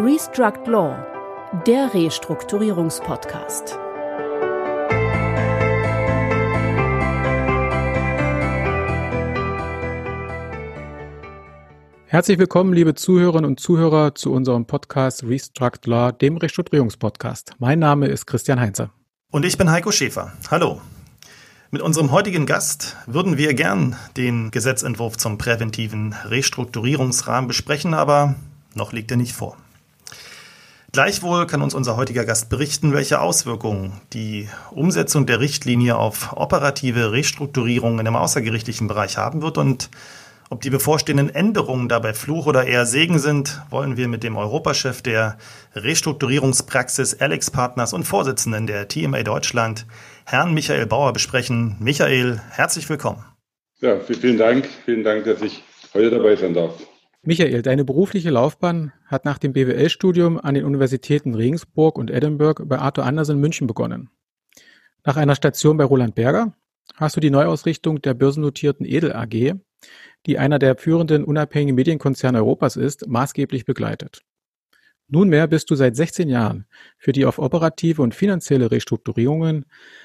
Restruct Law, der Restrukturierungspodcast. Herzlich willkommen, liebe Zuhörerinnen und Zuhörer, zu unserem Podcast Restruct Law, dem Restrukturierungspodcast. Mein Name ist Christian Heinze. Und ich bin Heiko Schäfer. Hallo. Mit unserem heutigen Gast würden wir gern den Gesetzentwurf zum präventiven Restrukturierungsrahmen besprechen, aber noch liegt er nicht vor. Gleichwohl kann uns unser heutiger Gast berichten, welche Auswirkungen die Umsetzung der Richtlinie auf operative Restrukturierungen im außergerichtlichen Bereich haben wird und ob die bevorstehenden Änderungen dabei Fluch oder eher Segen sind, wollen wir mit dem Europachef der Restrukturierungspraxis Alex Partners und Vorsitzenden der TMA Deutschland, Herrn Michael Bauer, besprechen. Michael, herzlich willkommen. Ja, vielen Dank. Vielen Dank, dass ich heute dabei sein darf. Michael, deine berufliche Laufbahn hat nach dem BWL-Studium an den Universitäten Regensburg und Edinburgh bei Arthur Andersen München begonnen. Nach einer Station bei Roland Berger hast du die Neuausrichtung der börsennotierten Edel AG die einer der führenden unabhängigen Medienkonzerne Europas ist, maßgeblich begleitet. Nunmehr bist du seit 16 Jahren für die auf operative und finanzielle Restrukturierungen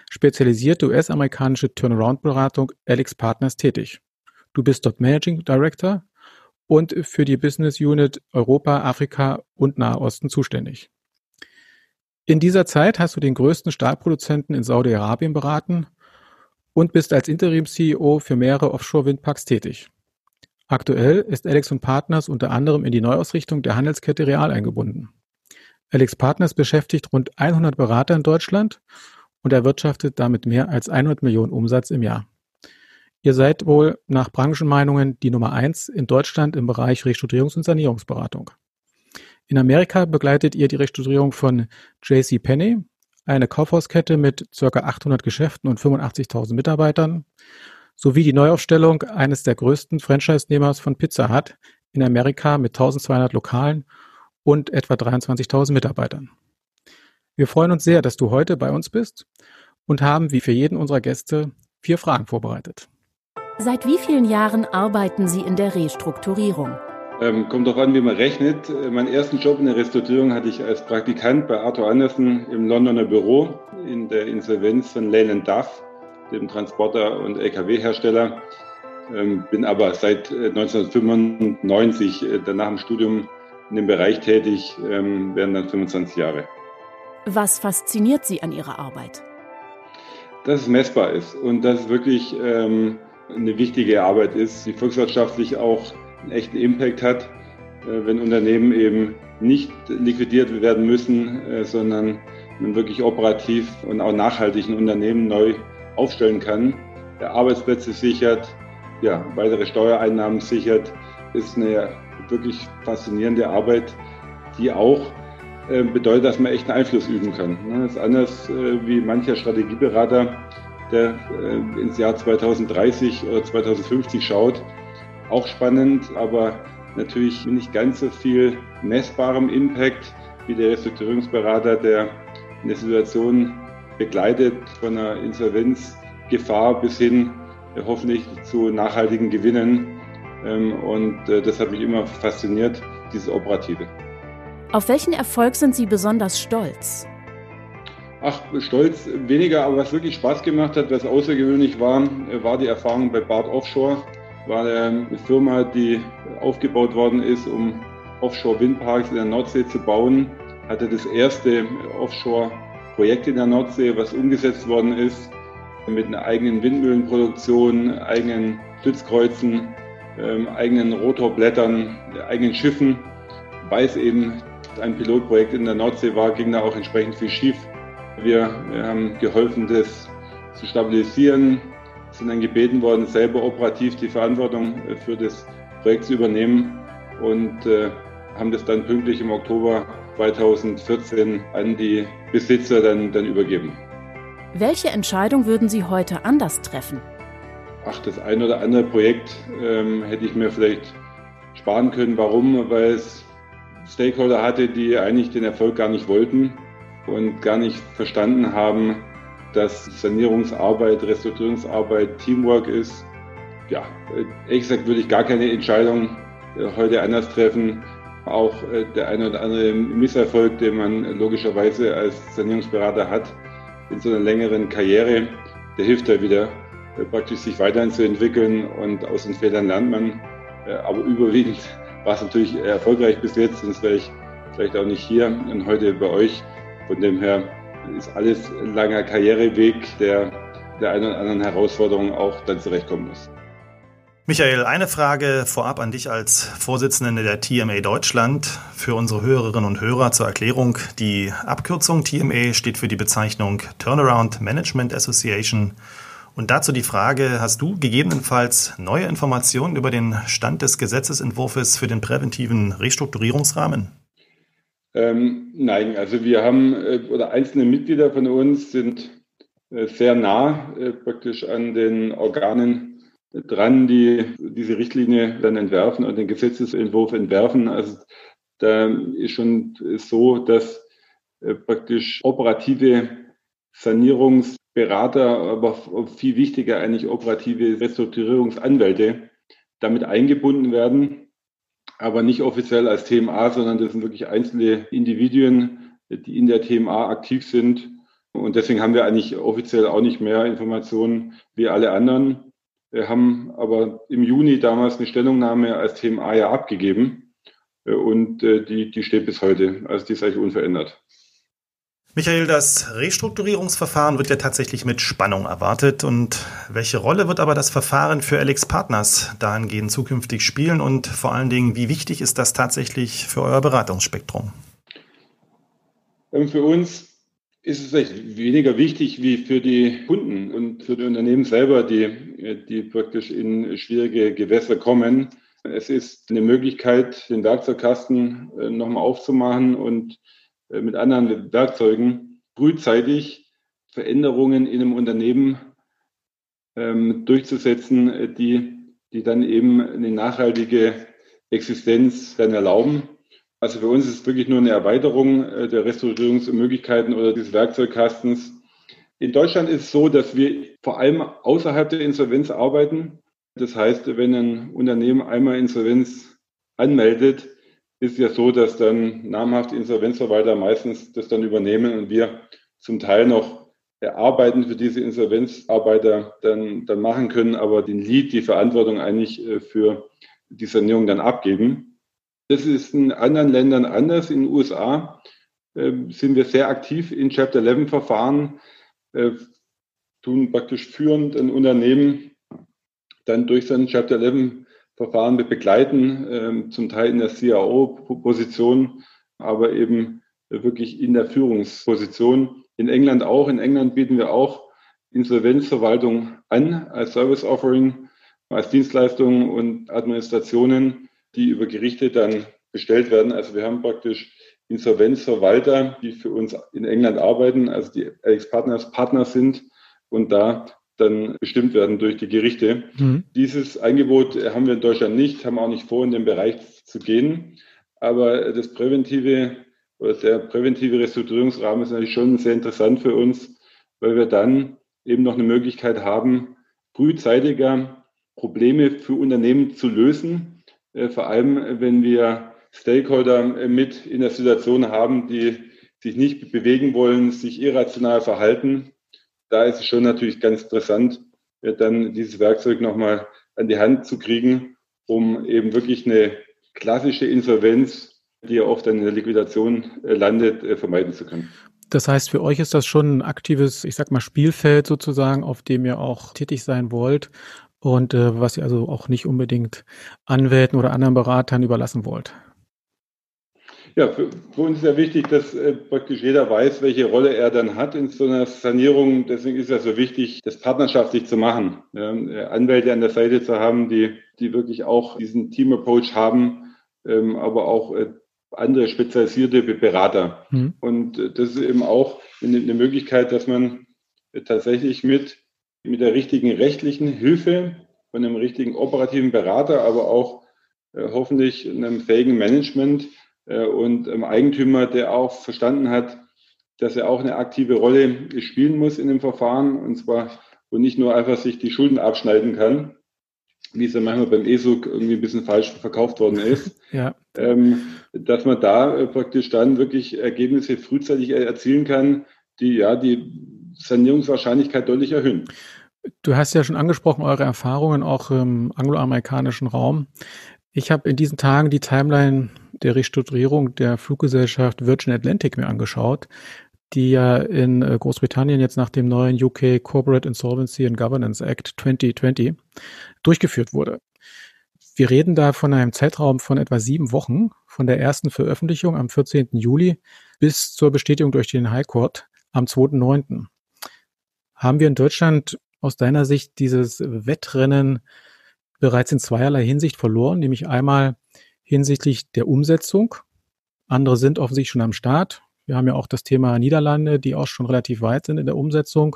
spezialisierte US-amerikanische Turnaround-Beratung Alex Partners tätig. Du bist dort Managing Director und für die Business Unit Europa, Afrika und Nahe Osten zuständig. In dieser Zeit hast du den größten Stahlproduzenten in Saudi-Arabien beraten und bist als Interim-CEO für mehrere Offshore-Windparks tätig. Aktuell ist Alex Partners unter anderem in die Neuausrichtung der Handelskette Real eingebunden. Alex Partners beschäftigt rund 100 Berater in Deutschland und erwirtschaftet damit mehr als 100 Millionen Umsatz im Jahr. Ihr seid wohl nach Branchenmeinungen die Nummer eins in Deutschland im Bereich Restrukturierungs- und Sanierungsberatung. In Amerika begleitet ihr die Restrukturierung von JC Penney, eine Kaufhauskette mit ca. 800 Geschäften und 85.000 Mitarbeitern sowie die Neuaufstellung eines der größten Franchise-Nehmers von Pizza Hut in Amerika mit 1200 Lokalen und etwa 23.000 Mitarbeitern. Wir freuen uns sehr, dass du heute bei uns bist und haben wie für jeden unserer Gäste vier Fragen vorbereitet. Seit wie vielen Jahren arbeiten Sie in der Restrukturierung? Ähm, kommt darauf an, wie man rechnet. Äh, meinen ersten Job in der Restrukturierung hatte ich als Praktikant bei Arthur Anderson im Londoner Büro in der Insolvenz von Lane Duff dem Transporter- und Lkw-Hersteller. Ähm, bin aber seit 1995 äh, äh, nach dem Studium in dem Bereich tätig, ähm, werden dann 25 Jahre. Was fasziniert Sie an Ihrer Arbeit? Dass es messbar ist und dass es wirklich ähm, eine wichtige Arbeit ist, die volkswirtschaftlich auch einen echten Impact hat, äh, wenn Unternehmen eben nicht liquidiert werden müssen, sondern man wirklich operativ und auch nachhaltig ein Unternehmen neu aufstellen kann, der Arbeitsplätze sichert, ja, weitere Steuereinnahmen sichert, ist eine wirklich faszinierende Arbeit, die auch äh, bedeutet, dass man echten Einfluss üben kann. Ne? Das ist anders äh, wie mancher Strategieberater, der äh, ins Jahr 2030 oder 2050 schaut. Auch spannend, aber natürlich nicht ganz so viel messbarem Impact wie der Restrukturierungsberater, der in der Situation begleitet von einer Insolvenzgefahr bis hin äh, hoffentlich zu nachhaltigen Gewinnen. Ähm, und äh, das hat mich immer fasziniert, dieses Operative. Auf welchen Erfolg sind Sie besonders stolz? Ach, stolz weniger, aber was wirklich Spaß gemacht hat, was außergewöhnlich war, war die Erfahrung bei Bart Offshore. War eine Firma, die aufgebaut worden ist, um Offshore-Windparks in der Nordsee zu bauen. Hatte das erste Offshore Projekt in der Nordsee, was umgesetzt worden ist, mit einer eigenen Windmühlenproduktion, eigenen Stützkreuzen, ähm, eigenen Rotorblättern, eigenen Schiffen. Weil es eben ein Pilotprojekt in der Nordsee war, ging da auch entsprechend viel schief. Wir, wir haben geholfen, das zu stabilisieren, sind dann gebeten worden, selber operativ die Verantwortung für das Projekt zu übernehmen und äh, haben das dann pünktlich im Oktober 2014 an die Besitzer dann, dann übergeben. Welche Entscheidung würden Sie heute anders treffen? Ach, das ein oder andere Projekt ähm, hätte ich mir vielleicht sparen können. Warum? Weil es Stakeholder hatte, die eigentlich den Erfolg gar nicht wollten und gar nicht verstanden haben, dass Sanierungsarbeit, Restrukturierungsarbeit Teamwork ist. Ja, ehrlich gesagt würde ich gar keine Entscheidung äh, heute anders treffen, auch äh, der eine oder andere Misserfolg, den man logischerweise als Sanierungsberater hat in so einer längeren Karriere, der hilft da wieder äh, praktisch sich weiterzuentwickeln und aus den Fehlern lernt man. Aber überwiegend war es natürlich erfolgreich bis jetzt, sonst wäre ich vielleicht auch nicht hier und heute bei euch. Von dem her ist alles ein langer Karriereweg, der der einen oder anderen Herausforderung auch dann zurechtkommen muss. Michael, eine Frage vorab an dich als Vorsitzende der TMA Deutschland. Für unsere Hörerinnen und Hörer zur Erklärung. Die Abkürzung TMA steht für die Bezeichnung Turnaround Management Association. Und dazu die Frage, hast du gegebenenfalls neue Informationen über den Stand des Gesetzesentwurfs für den präventiven Restrukturierungsrahmen? Ähm, nein, also wir haben, äh, oder einzelne Mitglieder von uns sind äh, sehr nah äh, praktisch an den Organen dran, die diese Richtlinie dann entwerfen und den Gesetzesentwurf entwerfen. Also da ist schon so, dass äh, praktisch operative Sanierungsberater, aber viel wichtiger eigentlich operative Restrukturierungsanwälte damit eingebunden werden, aber nicht offiziell als TMA, sondern das sind wirklich einzelne Individuen, die in der TMA aktiv sind. Und deswegen haben wir eigentlich offiziell auch nicht mehr Informationen wie alle anderen. Wir haben aber im Juni damals eine Stellungnahme als TMA ja abgegeben und äh, die, die steht bis heute. Also die ist eigentlich unverändert. Michael, das Restrukturierungsverfahren wird ja tatsächlich mit Spannung erwartet. Und welche Rolle wird aber das Verfahren für Alex Partners dahingehend zukünftig spielen? Und vor allen Dingen, wie wichtig ist das tatsächlich für euer Beratungsspektrum? Ähm, für uns ist es weniger wichtig wie für die Kunden und für die Unternehmen selber, die, die praktisch in schwierige Gewässer kommen. Es ist eine Möglichkeit, den Werkzeugkasten äh, nochmal aufzumachen und äh, mit anderen Werkzeugen frühzeitig Veränderungen in einem Unternehmen ähm, durchzusetzen, die, die dann eben eine nachhaltige Existenz dann erlauben. Also für uns ist es wirklich nur eine Erweiterung äh, der Restaurierungsmöglichkeiten oder des Werkzeugkastens. In Deutschland ist es so, dass wir vor allem außerhalb der Insolvenz arbeiten. Das heißt, wenn ein Unternehmen einmal Insolvenz anmeldet, ist ja so, dass dann namhafte Insolvenzverwalter meistens das dann übernehmen und wir zum Teil noch Arbeiten für diese Insolvenzarbeiter dann, dann machen können, aber den Lead, die Verantwortung eigentlich äh, für die Sanierung dann abgeben. Das ist in anderen Ländern anders. In den USA äh, sind wir sehr aktiv in Chapter 11 Verfahren, äh, tun praktisch führend ein Unternehmen dann durch sein Chapter 11 Verfahren mit begleiten, äh, zum Teil in der CAO-Position, aber eben wirklich in der Führungsposition. In England auch. In England bieten wir auch Insolvenzverwaltung an als Service Offering, als Dienstleistungen und Administrationen die über Gerichte dann bestellt werden. Also wir haben praktisch Insolvenzverwalter, die für uns in England arbeiten, also die Alex Partners Partner sind und da dann bestimmt werden durch die Gerichte. Mhm. Dieses Angebot haben wir in Deutschland nicht, haben auch nicht vor, in den Bereich zu gehen. Aber das präventive oder der präventive Restrukturierungsrahmen ist natürlich schon sehr interessant für uns, weil wir dann eben noch eine Möglichkeit haben, frühzeitiger Probleme für Unternehmen zu lösen, äh, vor allem wenn wir Stakeholder äh, mit in der Situation haben, die sich nicht bewegen wollen, sich irrational verhalten. Da ist es schon natürlich ganz interessant, äh, dann dieses Werkzeug nochmal an die Hand zu kriegen, um eben wirklich eine klassische Insolvenz, die ja oft in der Liquidation landet, vermeiden zu können. Das heißt, für euch ist das schon ein aktives, ich sag mal, Spielfeld sozusagen, auf dem ihr auch tätig sein wollt und äh, was ihr also auch nicht unbedingt Anwälten oder anderen Beratern überlassen wollt. Ja, für, für uns ist ja wichtig, dass äh, praktisch jeder weiß, welche Rolle er dann hat in so einer Sanierung. Deswegen ist es so wichtig, das partnerschaftlich zu machen. Ja, äh, Anwälte an der Seite zu haben, die, die wirklich auch diesen Team-Approach haben, ähm, aber auch äh, andere spezialisierte Berater. Mhm. Und äh, das ist eben auch eine, eine Möglichkeit, dass man äh, tatsächlich mit mit der richtigen rechtlichen Hilfe von einem richtigen operativen Berater, aber auch äh, hoffentlich einem fähigen Management und einem Eigentümer, der auch verstanden hat, dass er auch eine aktive Rolle spielen muss in dem Verfahren und zwar und nicht nur einfach sich die Schulden abschneiden kann, wie es ja manchmal beim ESUG irgendwie ein bisschen falsch verkauft worden ist, ja. ähm, dass man da äh, praktisch dann wirklich Ergebnisse frühzeitig erzielen kann, die ja die Sanierungswahrscheinlichkeit deutlich erhöhen. Du hast ja schon angesprochen, eure Erfahrungen auch im angloamerikanischen Raum. Ich habe in diesen Tagen die Timeline der Restrukturierung der Fluggesellschaft Virgin Atlantic mir angeschaut, die ja in äh, Großbritannien jetzt nach dem neuen UK Corporate Insolvency and Governance Act 2020 durchgeführt wurde. Wir reden da von einem Zeitraum von etwa sieben Wochen, von der ersten Veröffentlichung am 14. Juli bis zur Bestätigung durch den High Court am 2.9. Haben wir in Deutschland aus deiner Sicht dieses Wettrennen bereits in zweierlei Hinsicht verloren, nämlich einmal hinsichtlich der Umsetzung. Andere sind offensichtlich schon am Start. Wir haben ja auch das Thema Niederlande, die auch schon relativ weit sind in der Umsetzung.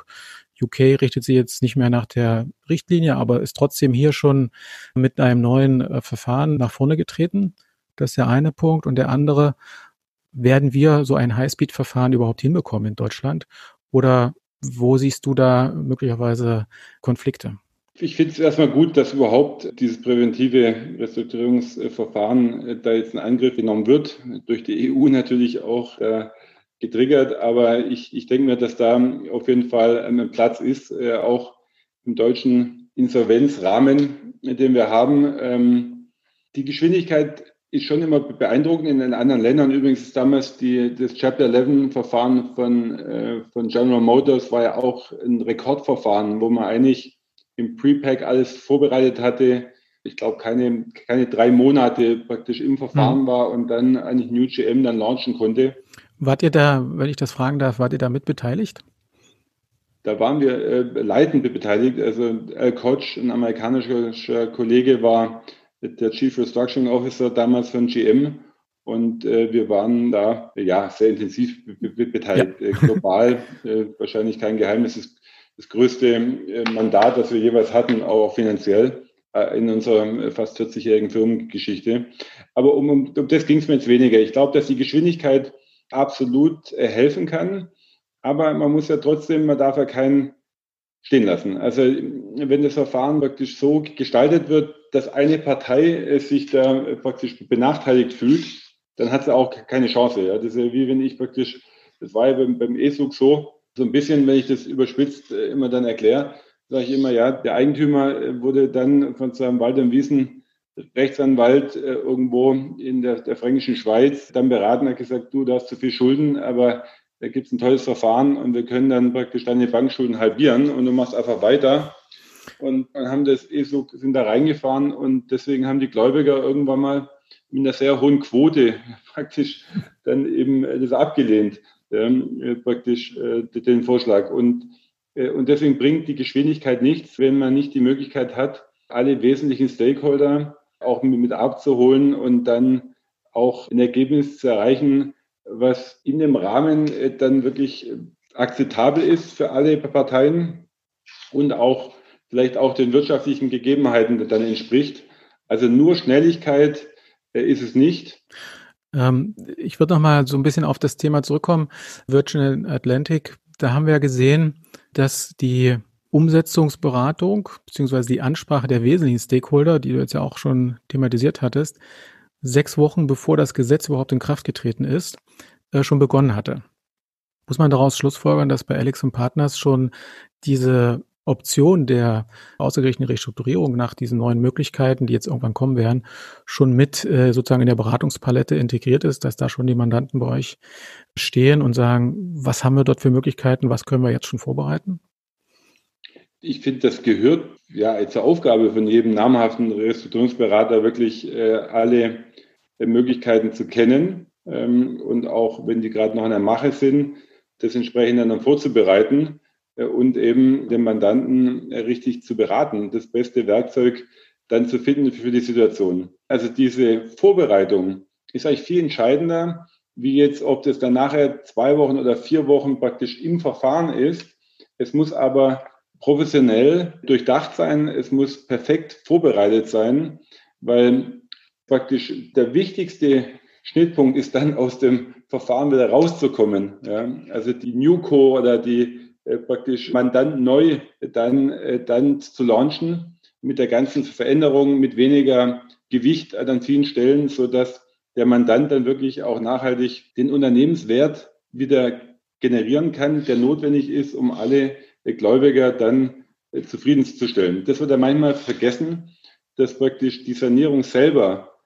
UK richtet sich jetzt nicht mehr nach der Richtlinie, aber ist trotzdem hier schon mit einem neuen äh, Verfahren nach vorne getreten. Das ist der eine Punkt. Und der andere, werden wir so ein Highspeed-Verfahren überhaupt hinbekommen in Deutschland? Oder wo siehst du da möglicherweise Konflikte? Ich finde es erstmal gut, dass überhaupt dieses präventive Restrukturierungsverfahren äh, da jetzt in Angriff genommen wird, durch die EU natürlich auch äh, getriggert. Aber ich, ich denke mir, dass da auf jeden Fall ein Platz ist, äh, auch im deutschen Insolvenzrahmen, den wir haben. Ähm, die Geschwindigkeit ist schon immer beeindruckend. In den anderen Ländern übrigens ist damals die, das Chapter 11 Verfahren von, äh, von General Motors war ja auch ein Rekordverfahren, wo man eigentlich im Pre-Pack alles vorbereitet hatte. Ich glaube, keine, keine drei Monate praktisch im Verfahren mhm. war und dann eigentlich New GM dann launchen konnte. Wart ihr da, wenn ich das fragen darf, wart ihr da mit beteiligt? Da waren wir äh, leitend beteiligt. Also Al Koch, ein amerikanischer Kollege, war der Chief Restructuring Officer damals von GM. Und äh, wir waren da ja sehr intensiv beteiligt. Ja. Äh, global, äh, wahrscheinlich kein Geheimnis, das, das größte äh, Mandat, das wir jeweils hatten, auch finanziell äh, in unserer fast 40-jährigen Firmengeschichte. Aber um, um, das ging es mir jetzt weniger. Ich glaube, dass die Geschwindigkeit absolut äh, helfen kann. Aber man muss ja trotzdem, man darf ja keinen stehen lassen. Also wenn das Verfahren praktisch so gestaltet wird, dass eine Partei sich da praktisch benachteiligt fühlt, dann hat sie auch keine Chance. Ja. Das ist ja wie wenn ich praktisch, das war ja beim, beim ESUG so, so ein bisschen, wenn ich das überspitzt äh, immer dann erkläre, sage ich immer, ja, der Eigentümer äh, wurde dann von seinem Wald- und Wiesen Rechtsanwalt äh, irgendwo in der, der fränkischen Schweiz dann beraten, hat gesagt, du, du hast zu viel Schulden, aber da gibt es ein tolles Verfahren und wir können dann praktisch deine Bankschulden halbieren und du machst einfach weiter. Und dann haben das eh so, sind da reingefahren und deswegen haben die Gläubiger irgendwann mal mit einer sehr hohen Quote praktisch dann eben das abgelehnt, äh, praktisch äh, den Vorschlag. Und, äh, und deswegen bringt die Geschwindigkeit nichts, wenn man nicht die Möglichkeit hat, alle wesentlichen Stakeholder auch mit abzuholen und dann auch ein Ergebnis zu erreichen, was in dem Rahmen äh, dann wirklich äh, akzeptabel ist für alle Parteien und auch vielleicht auch den wirtschaftlichen Gegebenheiten dann entspricht. Also nur Schnelligkeit ist es nicht. Ähm, ich würde noch mal so ein bisschen auf das Thema zurückkommen. Virgin Atlantic, da haben wir ja gesehen, dass die Umsetzungsberatung beziehungsweise die Ansprache der wesentlichen Stakeholder, die du jetzt ja auch schon thematisiert hattest, sechs Wochen bevor das Gesetz überhaupt in Kraft getreten ist, äh, schon begonnen hatte. Muss man daraus schlussfolgern, dass bei Alex und Partners schon diese Option der außergerichtlichen Restrukturierung nach diesen neuen Möglichkeiten, die jetzt irgendwann kommen werden, schon mit äh, sozusagen in der Beratungspalette integriert ist, dass da schon die Mandanten bei euch stehen und sagen, was haben wir dort für Möglichkeiten, was können wir jetzt schon vorbereiten? Ich finde, das gehört ja zur Aufgabe von jedem namhaften Restrukturierungsberater, wirklich äh, alle äh, Möglichkeiten zu kennen ähm, und auch, wenn die gerade noch in der Mache sind, das entsprechend dann vorzubereiten und eben den Mandanten äh, richtig zu beraten, das beste Werkzeug dann zu finden für die Situation. Also diese Vorbereitung ist eigentlich viel entscheidender, wie jetzt, ob das dann nachher zwei Wochen oder vier Wochen praktisch im Verfahren ist. Es muss aber professionell durchdacht sein, es muss perfekt vorbereitet sein, weil praktisch der wichtigste Schnittpunkt ist dann aus dem Verfahren wieder rauszukommen. Ja? Also die Newco oder die äh, praktisch Mandant neu dann, äh, dann zu launchen. mit der ganzen Veränderung, mit weniger Gewicht an vielen Stellen, sodass der Mandant dann wirklich auch nachhaltig den Unternehmenswert wieder generieren kann, der notwendig ist, um alle Gläubiger dann äh, zufriedenzustellen. Das wird ja manchmal vergessen, dass praktisch die Sanierung selber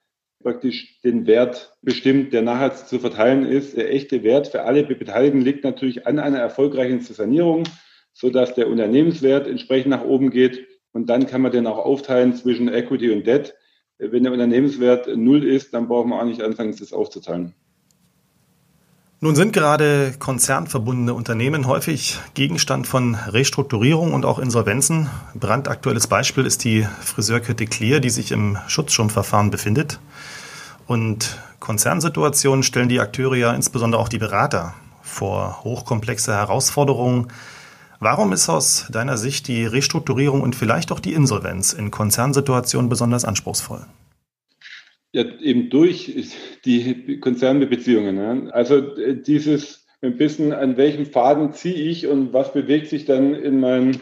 praktisch den Wert bestimmt, der nachher zu verteilen ist. Der echte Wert für alle Beteiligten liegt natürlich an einer erfolgreichen Sanierung, sodass der Unternehmenswert entsprechend nach oben geht. Und dann kann man den auch aufteilen zwischen Equity und Debt. Wenn der Unternehmenswert null ist, dann braucht man auch nicht anfangen, das aufzuteilen. Nun sind gerade konzernverbundene Unternehmen häufig Gegenstand von Restrukturierung und auch Insolvenzen. Brandaktuelles Beispiel ist die Friseurkette Clear, die sich im Schutzschirmverfahren befindet. Und Konzernsituationen stellen die Akteure ja insbesondere auch die Berater vor hochkomplexe Herausforderungen. Warum ist aus deiner Sicht die Restrukturierung und vielleicht auch die Insolvenz in Konzernsituationen besonders anspruchsvoll? Ja, eben durch die Konzernbeziehungen. Ja. Also äh, dieses ein bisschen, an welchem Faden ziehe ich und was bewegt sich dann in meinem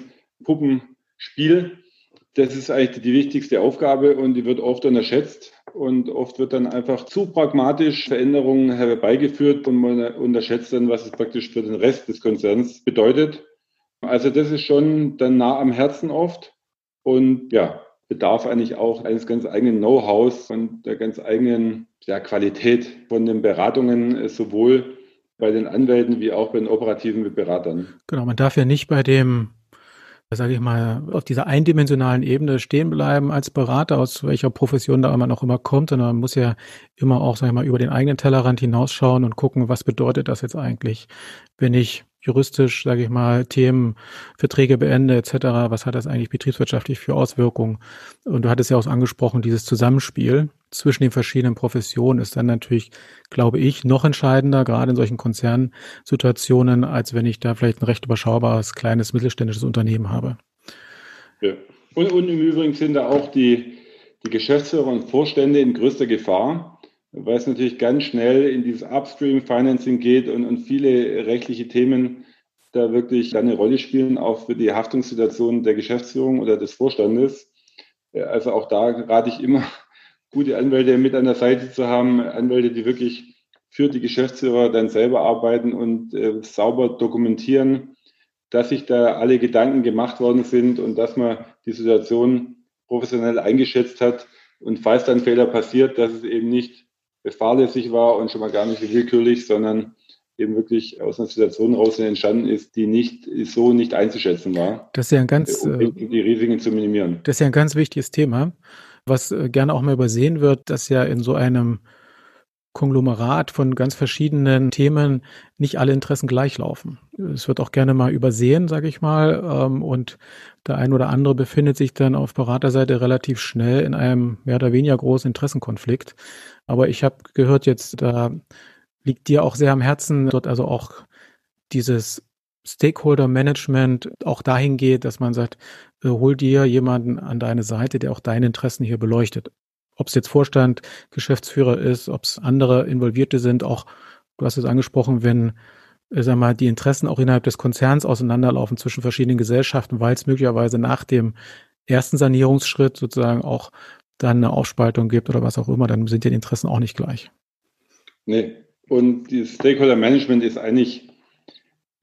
Puppenspiel, das ist eigentlich die wichtigste Aufgabe und die wird oft unterschätzt. Und oft wird dann einfach zu pragmatisch Veränderungen herbeigeführt und man unterschätzt dann, was es praktisch für den Rest des Konzerns bedeutet. Also das ist schon dann nah am Herzen oft. Und ja, bedarf eigentlich auch eines ganz eigenen Know-hows und der ganz eigenen ja, Qualität von den Beratungen, äh, sowohl bei den Anwälten wie auch bei den operativen Beratern. Genau, man darf ja nicht bei dem, sage ich mal, auf dieser eindimensionalen Ebene stehen bleiben als Berater, aus welcher Profession da man auch immer kommt, sondern man muss ja immer auch, sage ich mal, über den eigenen Tellerrand hinausschauen und gucken, was bedeutet das jetzt eigentlich, wenn ich juristisch, sage ich mal, Themen, Verträge beende etc. Was hat das eigentlich betriebswirtschaftlich für Auswirkungen? Und du hattest ja auch angesprochen, dieses Zusammenspiel zwischen den verschiedenen Professionen ist dann natürlich, glaube ich, noch entscheidender, gerade in solchen Konzernsituationen, als wenn ich da vielleicht ein recht überschaubares, kleines, mittelständisches Unternehmen habe. Ja. Und, und im Übrigen sind da auch die, die Geschäftsführer und Vorstände in größter Gefahr, weil es natürlich ganz schnell in dieses Upstream Financing geht und, und viele rechtliche Themen da wirklich eine Rolle spielen, auch für die Haftungssituation der Geschäftsführung oder des Vorstandes. Also auch da rate ich immer, gute Anwälte mit an der Seite zu haben, Anwälte, die wirklich für die Geschäftsführer dann selber arbeiten und äh, sauber dokumentieren, dass sich da alle Gedanken gemacht worden sind und dass man die Situation professionell eingeschätzt hat. Und falls dann Fehler passiert, dass es eben nicht fahrlässig war und schon mal gar nicht willkürlich, sondern eben wirklich aus einer Situation raus entstanden ist, die nicht so nicht einzuschätzen war. Das ist ja ein ganz um äh, die Risiken zu minimieren. Das ist ja ein ganz wichtiges Thema, was äh, gerne auch mal übersehen wird, dass ja in so einem Konglomerat von ganz verschiedenen Themen nicht alle Interessen gleich laufen. Es wird auch gerne mal übersehen, sage ich mal, ähm, und der ein oder andere befindet sich dann auf Beraterseite relativ schnell in einem mehr oder weniger großen Interessenkonflikt. Aber ich habe gehört jetzt, da liegt dir auch sehr am Herzen, dort also auch dieses Stakeholder Management auch dahin geht, dass man sagt, äh, hol dir jemanden an deine Seite, der auch deine Interessen hier beleuchtet ob es jetzt Vorstand, Geschäftsführer ist, ob es andere Involvierte sind, auch du hast es angesprochen, wenn äh, sag mal, die Interessen auch innerhalb des Konzerns auseinanderlaufen zwischen verschiedenen Gesellschaften, weil es möglicherweise nach dem ersten Sanierungsschritt sozusagen auch dann eine Aufspaltung gibt oder was auch immer, dann sind die Interessen auch nicht gleich. Nee, und die Stakeholder Management ist eigentlich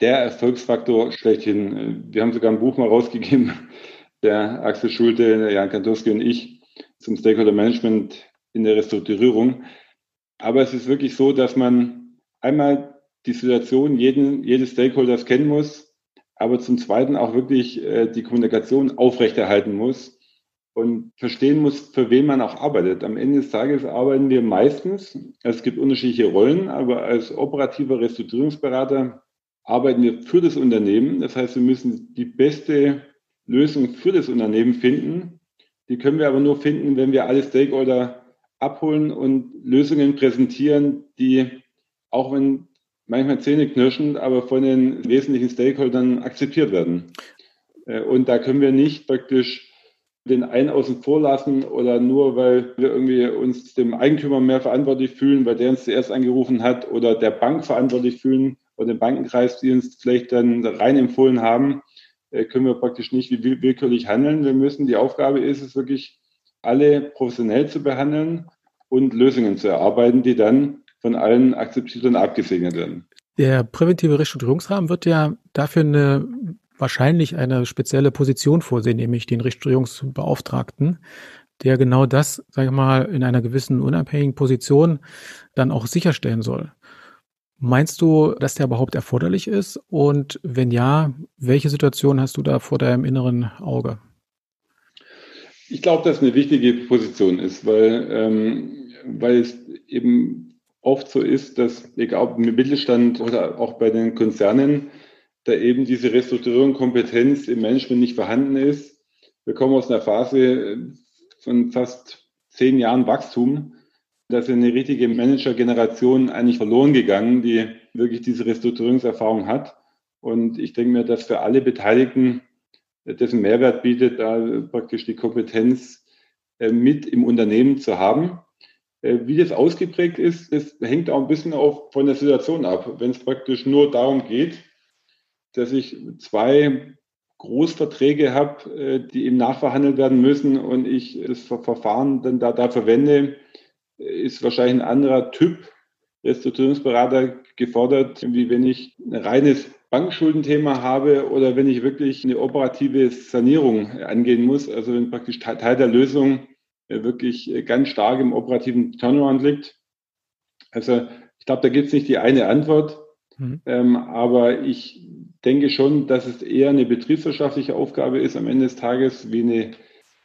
der Erfolgsfaktor schlechthin. Wir haben sogar ein Buch mal rausgegeben, der Axel Schulte, der Jan Kantorski und ich, zum Stakeholder Management in der Restrukturierung. Aber es ist wirklich so, dass man einmal die Situation jeden, jedes Stakeholders kennen muss, aber zum Zweiten auch wirklich äh, die Kommunikation aufrechterhalten muss und verstehen muss, für wen man auch arbeitet. Am Ende des Tages arbeiten wir meistens, es gibt unterschiedliche Rollen, aber als operativer Restrukturierungsberater arbeiten wir für das Unternehmen. Das heißt, wir müssen die beste Lösung für das Unternehmen finden die können wir aber nur finden, wenn wir alle Stakeholder abholen und Lösungen präsentieren, die, auch wenn manchmal zähneknirschend, aber von den wesentlichen Stakeholdern akzeptiert werden. Äh, und da können wir nicht praktisch den einen außen vor lassen oder nur, weil wir irgendwie uns dem Eigentümer mehr verantwortlich fühlen, weil der uns zuerst angerufen hat oder der Bank verantwortlich fühlen oder den Bankenkreis, die uns vielleicht dann rein empfohlen haben, können wir praktisch nicht willkürlich handeln. Wir müssen, die Aufgabe ist es wirklich, alle professionell zu behandeln und Lösungen zu erarbeiten, die dann von allen akzeptiert und abgesegnet werden. Der präventive Restrukturierungsrahmen wird ja dafür eine wahrscheinlich eine spezielle Position vorsehen, nämlich den Restrukturierungsbeauftragten, der genau das, sage ich mal, in einer gewissen unabhängigen Position dann auch sicherstellen soll. Meinst du, dass der überhaupt erforderlich ist? Und wenn ja, welche Situation hast du da vor deinem inneren Auge? Ich glaube, dass eine wichtige Position ist, weil, ähm, weil es eben oft so ist, dass egal ob im Mittelstand oder auch bei den Konzernen, da eben diese Restrukturierung Kompetenz im Management nicht vorhanden ist. Wir kommen aus einer Phase von fast zehn Jahren Wachstum. Da ist eine richtige Manager-Generation eigentlich verloren gegangen, die wirklich diese Restrukturierungserfahrung hat. Und ich denke mir, dass für alle Beteiligten dessen Mehrwert bietet, da praktisch die Kompetenz äh, mit im Unternehmen zu haben. Äh, wie das ausgeprägt ist, das hängt auch ein bisschen auch von der Situation ab. Wenn es praktisch nur darum geht, dass ich zwei Großverträge habe, äh, die eben nachverhandelt werden müssen und ich das Verfahren dann da, da verwende, ist wahrscheinlich ein anderer Typ Restrukturierungsberater gefordert, wie wenn ich ein reines Bankschuldenthema habe oder wenn ich wirklich eine operative Sanierung angehen muss, also wenn praktisch Teil der Lösung äh, wirklich ganz stark im operativen Turnaround liegt. Also ich glaube, da gibt es nicht die eine Antwort, mhm. ähm, aber ich denke schon, dass es eher eine betriebswirtschaftliche Aufgabe ist am Ende des Tages wie eine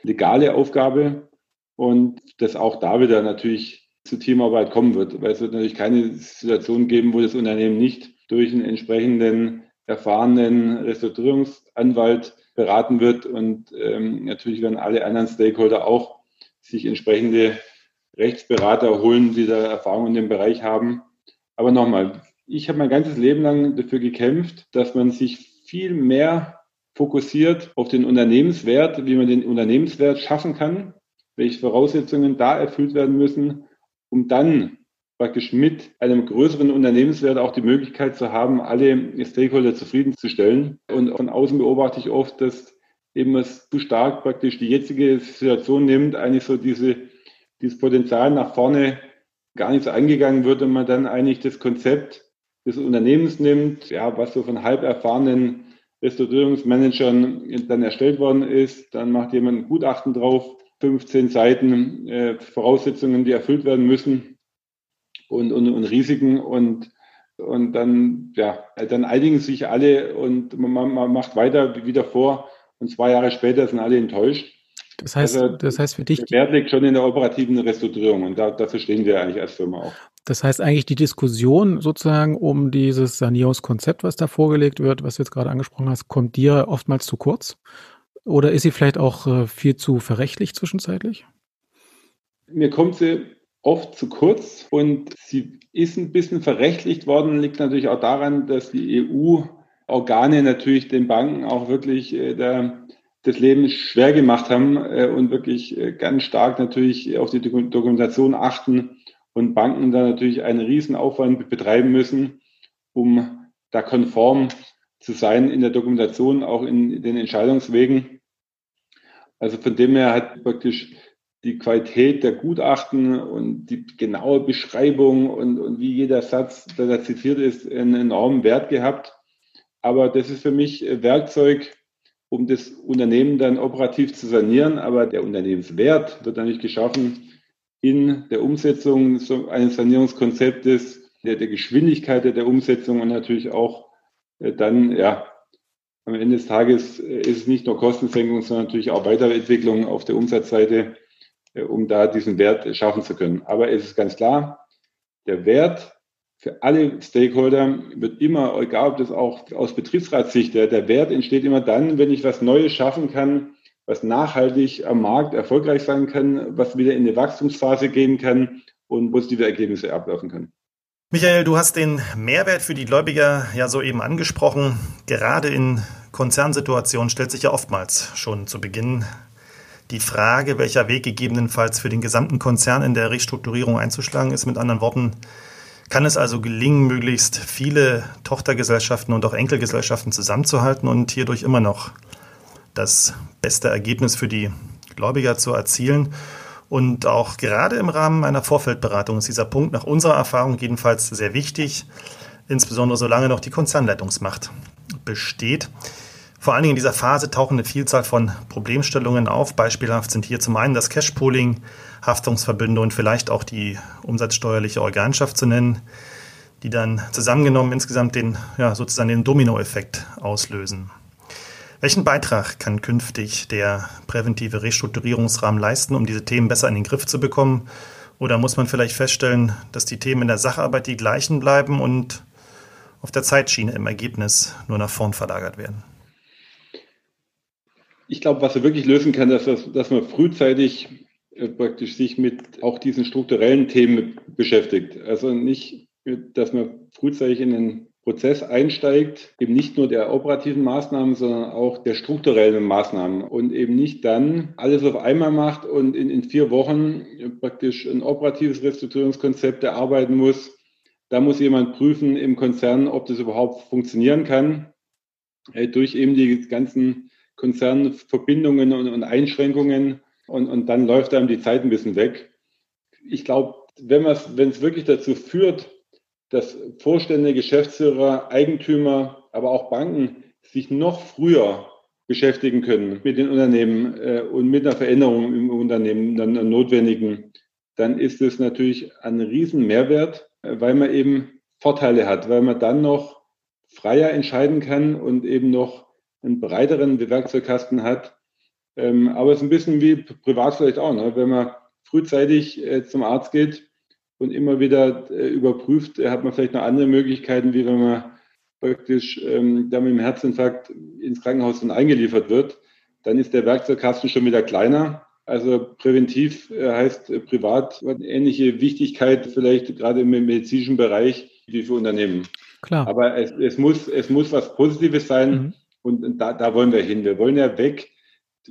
legale Aufgabe und dass auch da wieder natürlich zu Teamarbeit kommen wird, weil es wird natürlich keine Situation geben, wo das Unternehmen nicht durch einen entsprechenden erfahrenen Restrukturierungsanwalt beraten wird und ähm, natürlich werden alle anderen Stakeholder auch sich entsprechende Rechtsberater holen, die da Erfahrung in dem Bereich haben. Aber nochmal, ich habe mein ganzes Leben lang dafür gekämpft, dass man sich viel mehr fokussiert auf den Unternehmenswert, wie man den Unternehmenswert schaffen kann, welche Voraussetzungen da erfüllt werden müssen, um dann praktisch mit einem größeren Unternehmenswert auch die Möglichkeit zu haben, alle Stakeholder zufriedenzustellen. Und von außen beobachte ich oft, dass eben es zu stark praktisch die jetzige Situation nimmt, eigentlich so diese, dieses Potenzial nach vorne gar nicht so eingegangen wird und man dann eigentlich das Konzept des Unternehmens nimmt, ja, was so von halb erfahrenen Restaurierungsmanagern dann erstellt worden ist. Dann macht jemand ein Gutachten drauf, 15 Seiten äh, Voraussetzungen, die erfüllt werden müssen und, und, und Risiken und und dann, ja, dann einigen sich alle und man, man macht weiter wie davor und zwei Jahre später sind alle enttäuscht. Das heißt, also, das heißt für dich. Der Wert liegt schon in der operativen Restrukturierung und da, dafür stehen wir eigentlich als Firma auch. Das heißt eigentlich die Diskussion sozusagen um dieses Sanierungskonzept, was da vorgelegt wird, was du jetzt gerade angesprochen hast, kommt dir oftmals zu kurz? Oder ist sie vielleicht auch äh, viel zu verrechtlich zwischenzeitlich? Mir kommt sie oft zu kurz und sie ist ein bisschen verrechtlicht worden, liegt natürlich auch daran, dass die EU-Organe natürlich den Banken auch wirklich äh, der, das Leben schwer gemacht haben äh, und wirklich ganz stark natürlich auf die Dokumentation achten und Banken da natürlich einen riesen Aufwand betreiben müssen, um da konform zu sein in der Dokumentation, auch in den Entscheidungswegen. Also von dem her hat praktisch die Qualität der Gutachten und die genaue Beschreibung und, und wie jeder Satz, der da zitiert ist, einen enormen Wert gehabt. Aber das ist für mich Werkzeug, um das Unternehmen dann operativ zu sanieren. Aber der Unternehmenswert wird dann nicht geschaffen in der Umsetzung eines Sanierungskonzeptes, der, der Geschwindigkeit der Umsetzung und natürlich auch äh, dann, ja, am Ende des Tages äh, ist es nicht nur Kostensenkung, sondern natürlich auch Weiterentwicklung auf der Umsatzseite, äh, um da diesen Wert schaffen zu können. Aber es ist ganz klar, der Wert für alle Stakeholder wird immer, egal ob das auch aus Betriebsratssicht, der, der Wert entsteht immer dann, wenn ich was Neues schaffen kann, was nachhaltig am Markt erfolgreich sein kann, was wieder in eine Wachstumsphase gehen kann und positive Ergebnisse ablaufen können. Michael, du hast den Mehrwert für die Gläubiger ja soeben angesprochen. Gerade in Konzernsituationen stellt sich ja oftmals schon zu Beginn die Frage, welcher Weg gegebenenfalls für den gesamten Konzern in der Restrukturierung einzuschlagen ist. Mit anderen Worten, Kann es also gelingen, möglichst viele Tochtergesellschaften und auch Enkelgesellschaften zusammenzuhalten und hierdurch immer noch das beste Ergebnis für die Gläubiger zu erzielen? Und auch gerade im Rahmen einer Vorfeldberatung ist dieser Punkt nach unserer Erfahrung jedenfalls sehr wichtig, insbesondere solange noch die Konzernleitungsmacht besteht. Vor allen Dingen in dieser Phase tauchen eine Vielzahl von Problemstellungen auf. Beispielhaft sind hier zum einen das Cash-Pooling, Haftungsverbünde und vielleicht auch die umsatzsteuerliche Organschaft zu nennen, die dann zusammengenommen insgesamt den, ja, sozusagen den Dominoeffekt auslösen. Welchen Beitrag kann künftig der präventive Restrukturierungsrahmen leisten, um diese Themen besser in den Griff zu bekommen? Oder muss man vielleicht feststellen, dass die Themen in der Sacharbeit die gleichen bleiben und auf der Zeitschiene im Ergebnis nur nach vorn verlagert werden? Ich glaube, was er wirklich lösen kann, ist, dass, dass man frühzeitig äh, praktisch sich mit auch diesen strukturellen Themen beschäftigt. Also nicht, dass man frühzeitig in den Prozess einsteigt, eben nicht nur der operativen Maßnahmen, sondern auch der strukturellen Maßnahmen und eben nicht dann alles auf einmal macht und in, in vier Wochen praktisch ein operatives Restrukturierungskonzept erarbeiten muss. Da muss jemand prüfen im Konzern, ob das überhaupt funktionieren kann, äh, durch eben die ganzen Konzernverbindungen und, und Einschränkungen und, und dann läuft einem die Zeit ein bisschen weg. Ich glaube, wenn es wirklich dazu führt, dass Vorstände, Geschäftsführer, Eigentümer, aber auch Banken sich noch früher beschäftigen können mit den Unternehmen äh, und mit einer Veränderung im Unternehmen, dann notwendigen, dann ist es natürlich ein riesen Mehrwert, äh, weil man eben Vorteile hat, weil man dann noch freier entscheiden kann und eben noch einen breiteren Werkzeugkasten hat. Ähm, aber es ist ein bisschen wie privat vielleicht auch, ne? wenn man frühzeitig äh, zum Arzt geht und immer wieder äh, überprüft, hat man vielleicht noch andere Möglichkeiten, wie wenn man praktisch ähm, da mit dem Herzinfarkt ins Krankenhaus dann eingeliefert wird. Dann ist der Werkzeugkasten schon wieder kleiner. Also präventiv äh, heißt äh, privat eine ähnliche Wichtigkeit vielleicht gerade im medizinischen Bereich wie für Unternehmen. Klar. Aber es, es, muss, es muss was Positives sein. Mhm. Und da, da wollen wir hin. Wir wollen ja weg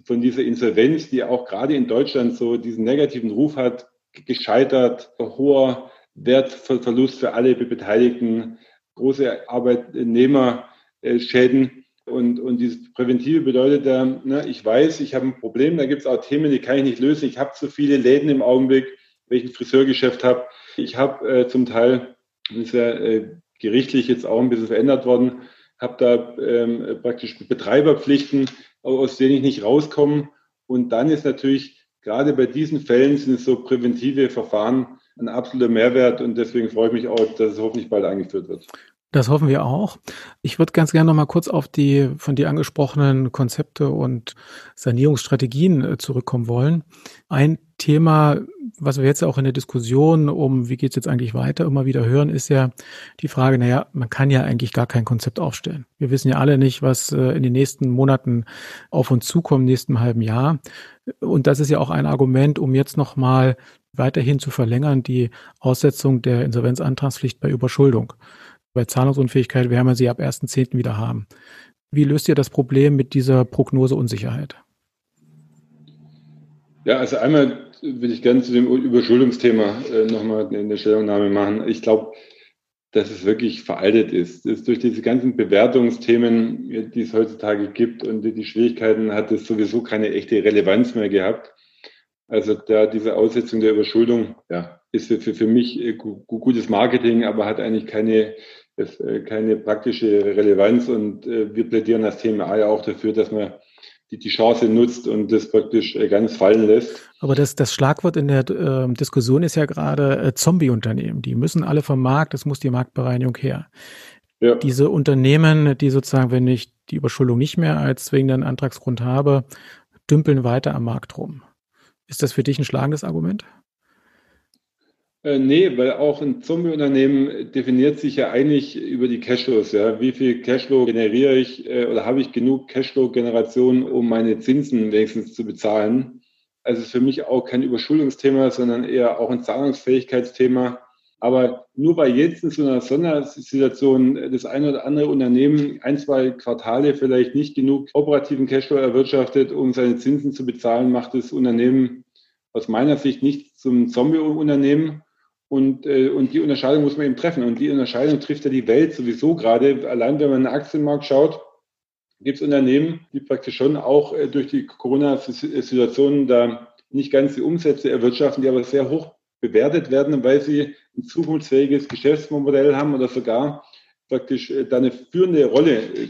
von dieser Insolvenz, die auch gerade in Deutschland so diesen negativen Ruf hat, gescheitert, hoher Wertverlust für alle Beteiligten, große Arbeitnehmerschäden. Und, und dieses Präventive bedeutet ne, ich weiß, ich habe ein Problem, da gibt es auch Themen, die kann ich nicht lösen. Ich habe zu viele Läden im Augenblick, ein Friseurgeschäft habe. Ich habe äh, zum Teil, das ist ja äh, gerichtlich jetzt auch ein bisschen verändert worden, habe da ähm, praktisch Betreiberpflichten, aus denen ich nicht rauskomme. Und dann ist natürlich gerade bei diesen Fällen sind so präventive Verfahren ein absoluter Mehrwert und deswegen freue ich mich auch, dass es hoffentlich bald eingeführt wird. Das hoffen wir auch. Ich würde ganz gerne noch mal kurz auf die von dir angesprochenen Konzepte und Sanierungsstrategien äh, zurückkommen wollen. Ein Thema, was wir jetzt auch in der Diskussion um, wie geht's jetzt eigentlich weiter, immer wieder hören, ist ja die Frage, naja, man kann ja eigentlich gar kein Konzept aufstellen. Wir wissen ja alle nicht, was äh, in den nächsten Monaten auf uns zukommt, nächsten halben Jahr. Und das ist ja auch ein Argument, um jetzt nochmal weiterhin zu verlängern, die Aussetzung der Insolvenzantragspflicht bei Überschuldung. Bei Zahlungsunfähigkeit werden wir sie ab 1.10. wieder haben. Wie löst ihr das Problem mit dieser Prognoseunsicherheit? Ja, also einmal will ich gerne zu dem Überschuldungsthema äh, nochmal eine Stellungnahme machen. Ich glaube, dass es wirklich veraltet ist. ist. Durch diese ganzen Bewertungsthemen, die es heutzutage gibt und die, die Schwierigkeiten, hat es sowieso keine echte Relevanz mehr gehabt. Also da diese Aussetzung der Überschuldung, ja, ist für, für mich äh, gutes Marketing, aber hat eigentlich keine das, äh, keine praktische Relevanz und äh, wir plädieren als TMA ja auch dafür, dass man die, die Chance nutzt und das praktisch äh, ganz fallen lässt. Aber das, das Schlagwort in der äh, Diskussion ist ja gerade äh, Zombie-Unternehmen. Die müssen alle vom Markt, es muss die Marktbereinigung her. Ja. Diese Unternehmen, die sozusagen, wenn ich die Überschuldung nicht mehr als zwingenden Antragsgrund habe, dümpeln weiter am Markt rum. Ist das für dich ein schlagendes Argument? Äh, nee, weil auch ein Zombie-Unternehmen definiert sich ja eigentlich über die Cashflows. Ja. Wie viel Cashflow generiere ich äh, oder habe ich genug Cashflow-Generation, um meine Zinsen wenigstens zu bezahlen? Also ist für mich auch kein Überschuldungsthema, sondern eher auch ein Zahlungsfähigkeitsthema. Aber nur weil jetzt in so einer Sondersituation das eine oder andere Unternehmen ein, zwei Quartale vielleicht nicht genug operativen Cashflow erwirtschaftet, um seine Zinsen zu bezahlen, macht das Unternehmen aus meiner Sicht nicht zum Zombie-Unternehmen Und, äh, und die Unterscheidung muss man eben treffen. Und die Unterscheidung trifft ja die Welt sowieso gerade. Allein wenn man in den Aktienmarkt schaut, gibt es Unternehmen, die praktisch schon auch äh, durch die Corona-Situation da nicht ganz die Umsätze erwirtschaften, die aber sehr hoch bewertet werden, weil sie ein zukunftsfähiges Geschäftsmodell haben oder sogar praktisch äh, da eine führende Rolle äh,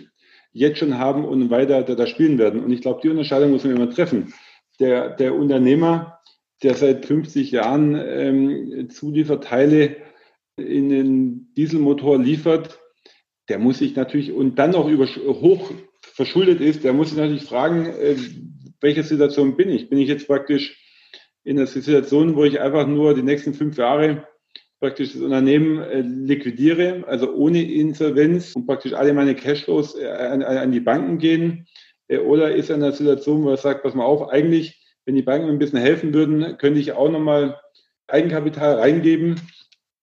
jetzt schon haben und weiter da, da spielen werden. Und ich glaube, die Unterscheidung muss man immer treffen. Der, der Unternehmer, der seit 50 Jahren ähm, Zulieferteile in den Dieselmotor liefert, der muss sich natürlich und dann noch über, hoch verschuldet ist, der muss sich natürlich fragen, äh, welche Situation bin ich? Bin ich jetzt praktisch in der Situation, wo ich einfach nur die nächsten fünf Jahre praktisch das Unternehmen äh, liquidiere, also ohne Insolvenz und praktisch alle meine Cashflows äh, an, an die Banken gehen? Äh, oder ist er in einer Situation, wo er sagt, pass mal auf, eigentlich, wenn die Banken mir ein bisschen helfen würden, könnte ich auch nochmal Eigenkapital reingeben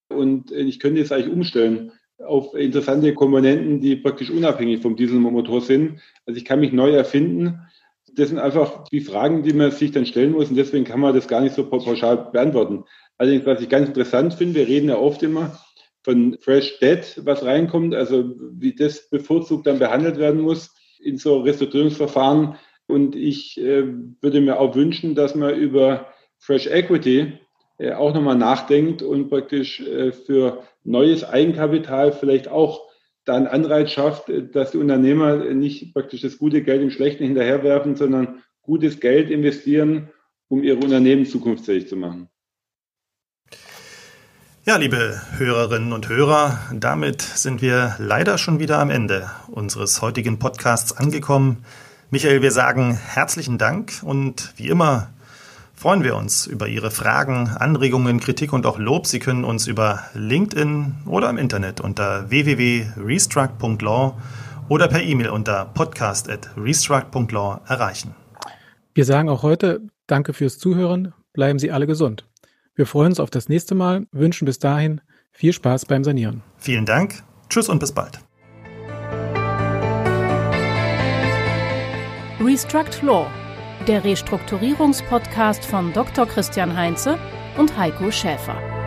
und äh, ich könnte jetzt eigentlich umstellen auf interessante Komponenten, die praktisch unabhängig vom Dieselmotor sind. Also ich kann mich neu erfinden. Das sind einfach die Fragen, die man sich dann stellen muss und deswegen kann man das gar nicht so pauschal beantworten. Allerdings, was ich ganz interessant finde, wir reden ja oft immer von Fresh Debt, was reinkommt, also wie das bevorzugt dann behandelt werden muss in so Restrukturierungsverfahren. Und ich äh, würde mir auch wünschen, dass man über Fresh Equity äh, auch nochmal nachdenkt und praktisch äh, für neues Eigenkapital vielleicht auch da einen Anreiz schafft, dass die Unternehmer nicht praktisch das gute Geld im Schlechten hinterherwerfen, sondern gutes Geld investieren, um ihre Unternehmen zukunftsfähig zu machen. Ja, liebe Hörerinnen und Hörer, damit sind wir leider schon wieder am Ende unseres heutigen Podcasts angekommen. Michael, wir sagen herzlichen Dank und wie immer freuen wir uns über Ihre Fragen, Anregungen, Kritik und auch Lob. Sie können uns über LinkedIn oder im Internet unter www.restruct.law oder per E-Mail unter podcast.restruct.law erreichen. Wir sagen auch heute Danke fürs Zuhören. Bleiben Sie alle gesund. Wir freuen uns auf das nächste Mal, wünschen bis dahin viel Spaß beim Sanieren. Vielen Dank. Tschüss und bis bald. Restruct Law der Restrukturierungspodcast von Dr. Christian Heinze und Heiko Schäfer.